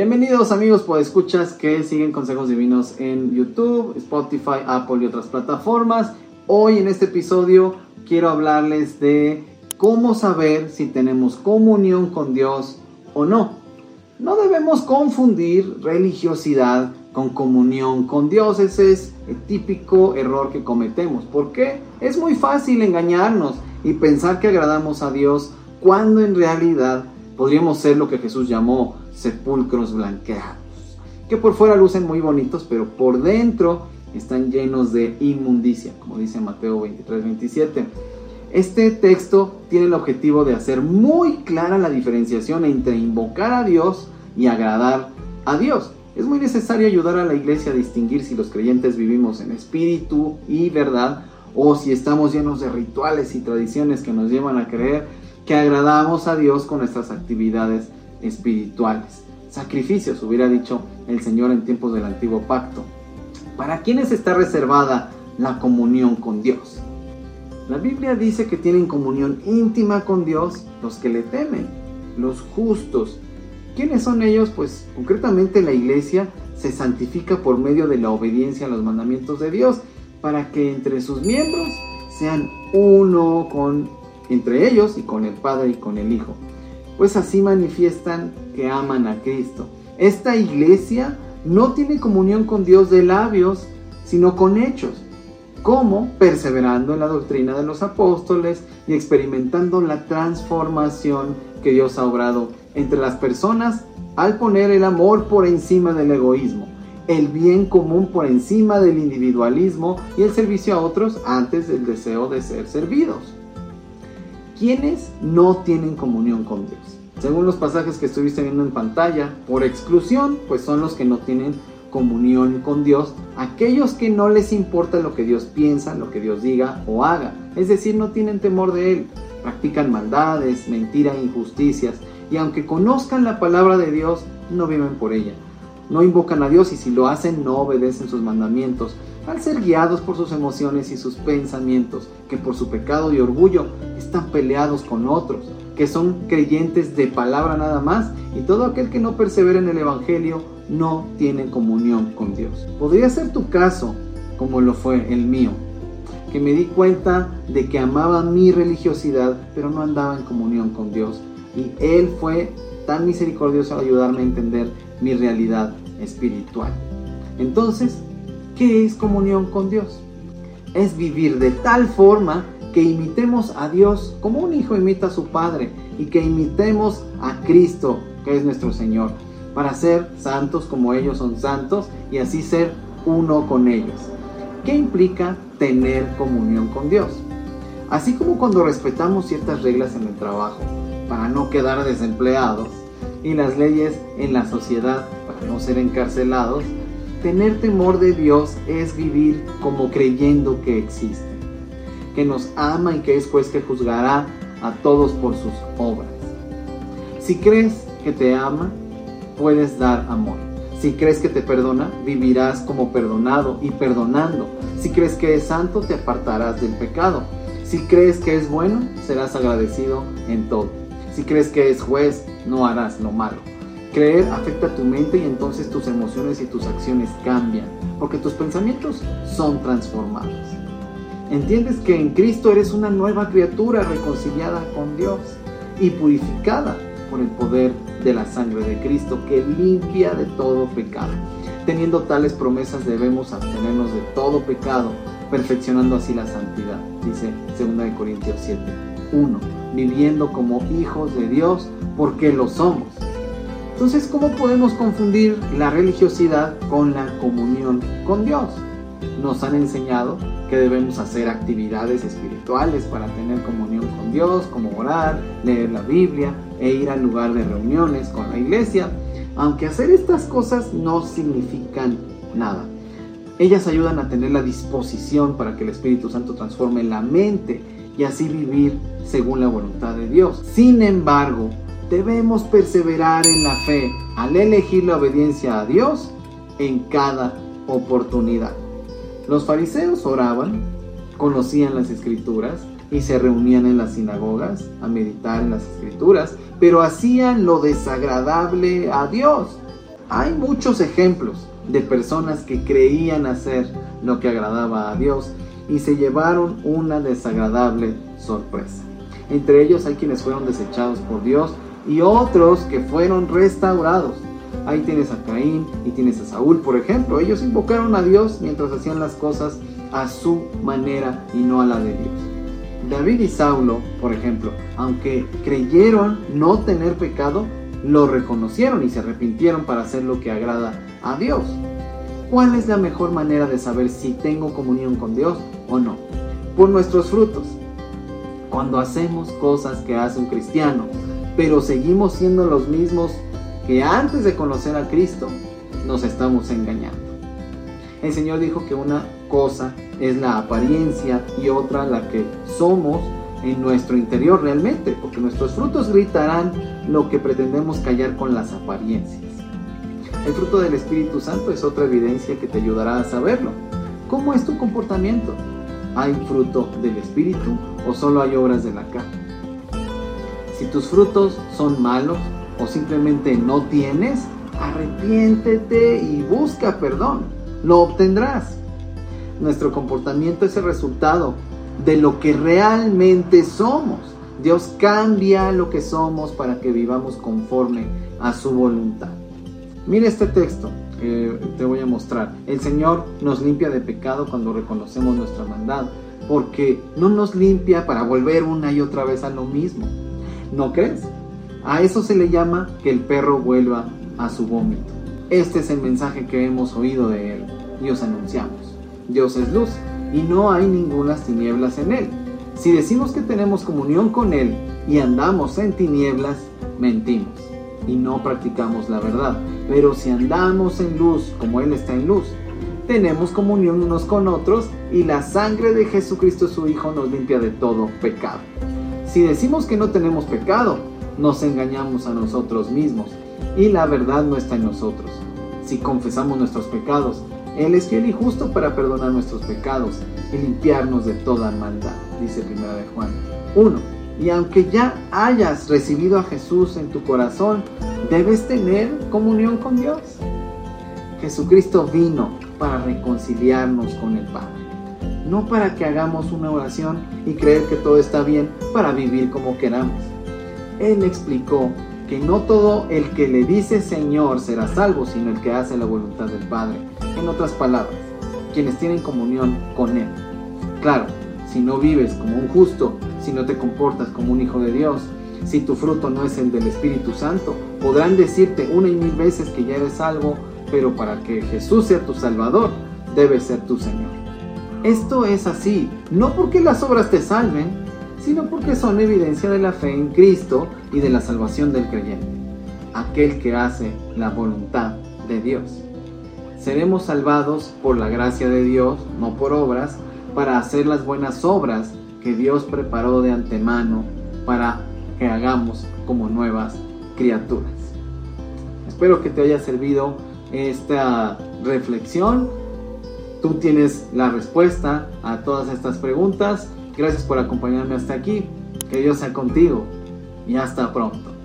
Bienvenidos amigos por escuchas que siguen consejos divinos en YouTube, Spotify, Apple y otras plataformas. Hoy en este episodio quiero hablarles de cómo saber si tenemos comunión con Dios o no. No debemos confundir religiosidad con comunión con Dios. Ese es el típico error que cometemos. porque Es muy fácil engañarnos y pensar que agradamos a Dios cuando en realidad podríamos ser lo que Jesús llamó sepulcros blanqueados, que por fuera lucen muy bonitos, pero por dentro están llenos de inmundicia, como dice Mateo 23, 27. Este texto tiene el objetivo de hacer muy clara la diferenciación entre invocar a Dios y agradar a Dios. Es muy necesario ayudar a la iglesia a distinguir si los creyentes vivimos en espíritu y verdad o si estamos llenos de rituales y tradiciones que nos llevan a creer que agradamos a Dios con nuestras actividades espirituales. Sacrificios, hubiera dicho el Señor en tiempos del antiguo pacto. ¿Para quiénes está reservada la comunión con Dios? La Biblia dice que tienen comunión íntima con Dios los que le temen, los justos. ¿Quiénes son ellos? Pues concretamente la iglesia se santifica por medio de la obediencia a los mandamientos de Dios para que entre sus miembros sean uno con entre ellos y con el Padre y con el Hijo pues así manifiestan que aman a Cristo. Esta iglesia no tiene comunión con Dios de labios, sino con hechos. como Perseverando en la doctrina de los apóstoles y experimentando la transformación que Dios ha obrado entre las personas al poner el amor por encima del egoísmo, el bien común por encima del individualismo y el servicio a otros antes del deseo de ser servidos. ¿Quiénes no tienen comunión con Dios? Según los pasajes que estuviste viendo en pantalla, por exclusión, pues son los que no tienen comunión con Dios, aquellos que no les importa lo que Dios piensa, lo que Dios diga o haga, es decir, no tienen temor de Él, practican maldades, mentiras, injusticias, y aunque conozcan la palabra de Dios, no viven por ella. No invocan a Dios y si lo hacen no obedecen sus mandamientos, al ser guiados por sus emociones y sus pensamientos, que por su pecado y orgullo están peleados con otros, que son creyentes de palabra nada más, y todo aquel que no persevera en el Evangelio no tiene comunión con Dios. Podría ser tu caso, como lo fue el mío, que me di cuenta de que amaba mi religiosidad, pero no andaba en comunión con Dios, y Él fue tan misericordioso al ayudarme a entender mi realidad espiritual. Entonces, ¿Qué es comunión con Dios? Es vivir de tal forma que imitemos a Dios como un hijo imita a su padre y que imitemos a Cristo, que es nuestro Señor, para ser santos como ellos son santos y así ser uno con ellos. ¿Qué implica tener comunión con Dios? Así como cuando respetamos ciertas reglas en el trabajo para no quedar desempleados y las leyes en la sociedad para no ser encarcelados, Tener temor de Dios es vivir como creyendo que existe, que nos ama y que es juez que juzgará a todos por sus obras. Si crees que te ama, puedes dar amor. Si crees que te perdona, vivirás como perdonado y perdonando. Si crees que es santo, te apartarás del pecado. Si crees que es bueno, serás agradecido en todo. Si crees que es juez, no harás lo malo. Creer afecta tu mente y entonces tus emociones y tus acciones cambian, porque tus pensamientos son transformados. Entiendes que en Cristo eres una nueva criatura reconciliada con Dios y purificada por el poder de la sangre de Cristo que limpia de todo pecado. Teniendo tales promesas debemos abstenernos de todo pecado, perfeccionando así la santidad, dice 2 Corintios 7. 1. Viviendo como hijos de Dios porque lo somos entonces, ¿cómo podemos confundir la religiosidad con la comunión con Dios? Nos han enseñado que debemos hacer actividades espirituales para tener comunión con Dios, como orar, leer la Biblia e ir al lugar de reuniones con la iglesia, aunque hacer estas cosas no significan nada. Ellas ayudan a tener la disposición para que el Espíritu Santo transforme la mente y así vivir según la voluntad de Dios. Sin embargo, debemos perseverar en la fe al elegir la obediencia a Dios en cada oportunidad. Los fariseos oraban, conocían las escrituras y se reunían en las sinagogas a meditar en las escrituras, pero hacían lo desagradable a Dios. hay muchos ejemplos de personas que creían hacer lo que agradaba a Dios y se llevaron una desagradable sorpresa. Entre ellos hay quienes fueron desechados por Dios y otros que fueron restaurados. Ahí tienes a Caín y tienes a Saúl, por ejemplo. Ellos invocaron a Dios mientras hacían las cosas a su manera y no a la de Dios. David y Saulo, por ejemplo, aunque creyeron no tener pecado, lo reconocieron y se arrepintieron para hacer lo que agrada a Dios. ¿Cuál es la mejor manera de saber si tengo comunión con Dios o no? Por nuestros frutos. Cuando hacemos cosas que hace un cristiano, pero seguimos siendo los mismos que antes de conocer a Cristo, nos estamos engañando. El Señor dijo que una cosa es la apariencia y otra la que somos en nuestro interior realmente, porque nuestros frutos gritarán lo que pretendemos callar con las apariencias. El fruto del Espíritu Santo es otra evidencia que te ayudará a saberlo. ¿Cómo es tu comportamiento? ¿Hay fruto del Espíritu o solo hay obras de la carne? Si tus frutos son malos o simplemente no tienes, arrepiéntete y busca perdón. Lo obtendrás. Nuestro comportamiento es el resultado de lo que realmente somos. Dios cambia lo que somos para que vivamos conforme a su voluntad. Mira este texto, te voy a mostrar. El Señor nos limpia de pecado cuando reconocemos nuestra maldad, porque no nos limpia para volver una y otra vez a lo mismo. ¿No crees? A eso se le llama que el perro vuelva a su vómito. Este es el mensaje que hemos oído de Él y os anunciamos. Dios es luz y no hay ninguna tinieblas en Él. Si decimos que tenemos comunión con Él y andamos en tinieblas, mentimos y no practicamos la verdad. Pero si andamos en luz como Él está en luz, tenemos comunión unos con otros y la sangre de Jesucristo su Hijo nos limpia de todo pecado. Si decimos que no tenemos pecado, nos engañamos a nosotros mismos y la verdad no está en nosotros. Si confesamos nuestros pecados, Él es fiel y justo para perdonar nuestros pecados y limpiarnos de toda maldad, dice 1 de Juan 1. Y aunque ya hayas recibido a Jesús en tu corazón, debes tener comunión con Dios. Jesucristo vino para reconciliarnos con el Padre. No para que hagamos una oración y creer que todo está bien para vivir como queramos. Él explicó que no todo el que le dice Señor será salvo, sino el que hace la voluntad del Padre. En otras palabras, quienes tienen comunión con Él. Claro, si no vives como un justo si no te comportas como un hijo de Dios, si tu fruto no es el del Espíritu Santo. Podrán decirte una y mil veces que ya eres salvo, pero para que Jesús sea tu Salvador, debe ser tu Señor. Esto es así, no porque las obras te salven, sino porque son evidencia de la fe en Cristo y de la salvación del creyente, aquel que hace la voluntad de Dios. Seremos salvados por la gracia de Dios, no por obras, para hacer las buenas obras que Dios preparó de antemano para que hagamos como nuevas criaturas. Espero que te haya servido esta reflexión. Tú tienes la respuesta a todas estas preguntas. Gracias por acompañarme hasta aquí. Que Dios sea contigo y hasta pronto.